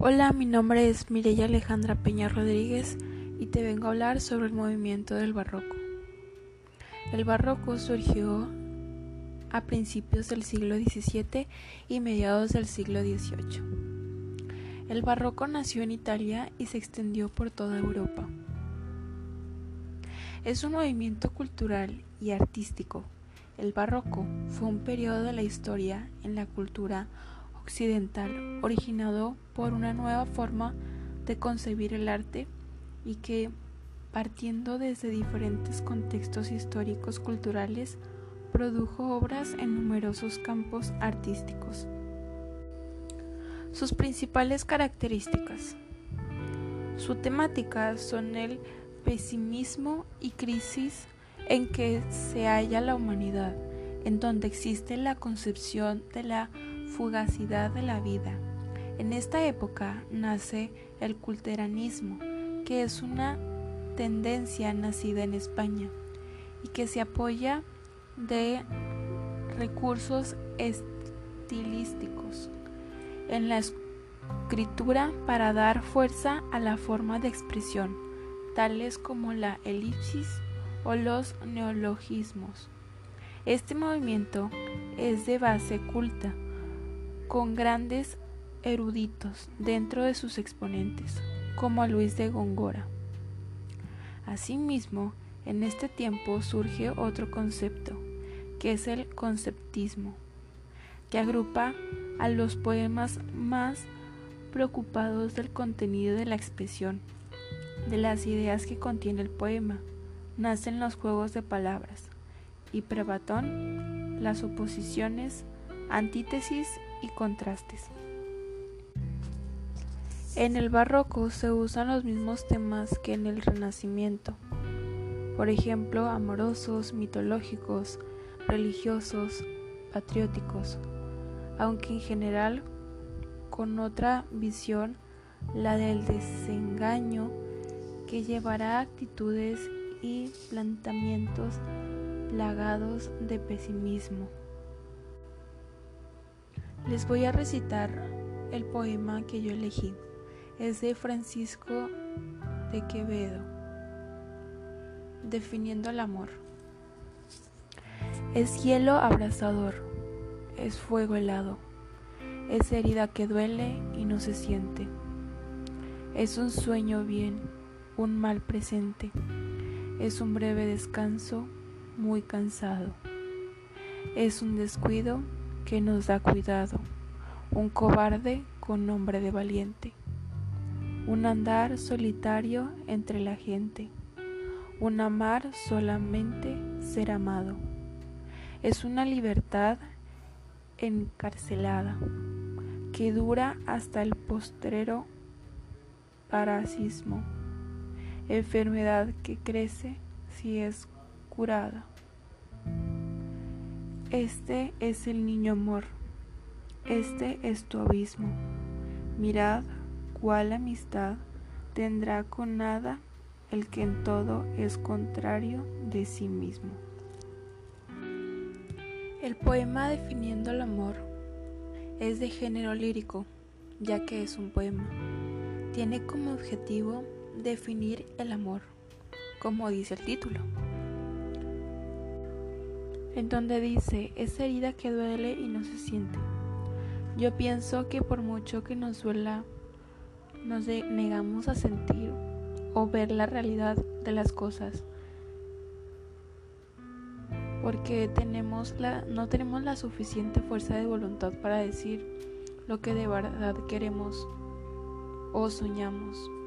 Hola, mi nombre es Mireya Alejandra Peña Rodríguez y te vengo a hablar sobre el movimiento del barroco. El barroco surgió a principios del siglo XVII y mediados del siglo XVIII. El barroco nació en Italia y se extendió por toda Europa. Es un movimiento cultural y artístico. El barroco fue un periodo de la historia en la cultura occidental originado por una nueva forma de concebir el arte y que, partiendo desde diferentes contextos históricos culturales, produjo obras en numerosos campos artísticos. Sus principales características. Su temática son el pesimismo y crisis en que se halla la humanidad, en donde existe la concepción de la fugacidad de la vida. En esta época nace el culteranismo, que es una tendencia nacida en España y que se apoya de recursos estilísticos en la escritura para dar fuerza a la forma de expresión, tales como la elipsis o los neologismos. Este movimiento es de base culta, con grandes eruditos dentro de sus exponentes, como a Luis de Góngora. Asimismo, en este tiempo surge otro concepto, que es el conceptismo, que agrupa a los poemas más preocupados del contenido de la expresión, de las ideas que contiene el poema. Nacen los juegos de palabras y prebatón las oposiciones, antítesis y contrastes. En el barroco se usan los mismos temas que en el renacimiento, por ejemplo, amorosos, mitológicos, religiosos, patrióticos, aunque en general con otra visión, la del desengaño, que llevará actitudes y planteamientos plagados de pesimismo. Les voy a recitar el poema que yo elegí. Es de Francisco de Quevedo, definiendo el amor. Es hielo abrasador, es fuego helado, es herida que duele y no se siente. Es un sueño bien, un mal presente, es un breve descanso muy cansado. Es un descuido que nos da cuidado, un cobarde con nombre de valiente, un andar solitario entre la gente, un amar solamente ser amado. Es una libertad encarcelada que dura hasta el postrero parasismo, enfermedad que crece si es curada. Este es el niño amor, este es tu abismo. Mirad cuál amistad tendrá con nada el que en todo es contrario de sí mismo. El poema definiendo el amor es de género lírico, ya que es un poema. Tiene como objetivo definir el amor, como dice el título en donde dice, esa herida que duele y no se siente. Yo pienso que por mucho que nos duela, nos negamos a sentir o ver la realidad de las cosas. Porque no tenemos la suficiente fuerza de voluntad para decir lo que de verdad queremos o soñamos.